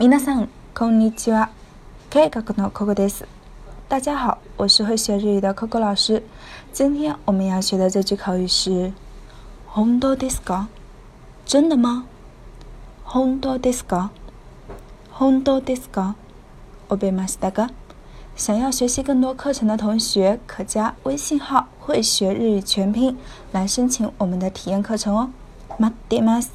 皆さんこんにちは。計画の Coco です。大家好，我是会学日语的 Coco 老师。今天我们要学的这句口语是本当ですか？真的吗？本当ですか？本当ですか？覚えましたか？想要学习更多课程的同学，可加微信号“会学日语全拼”来申请我们的体验课程哦。待ってます。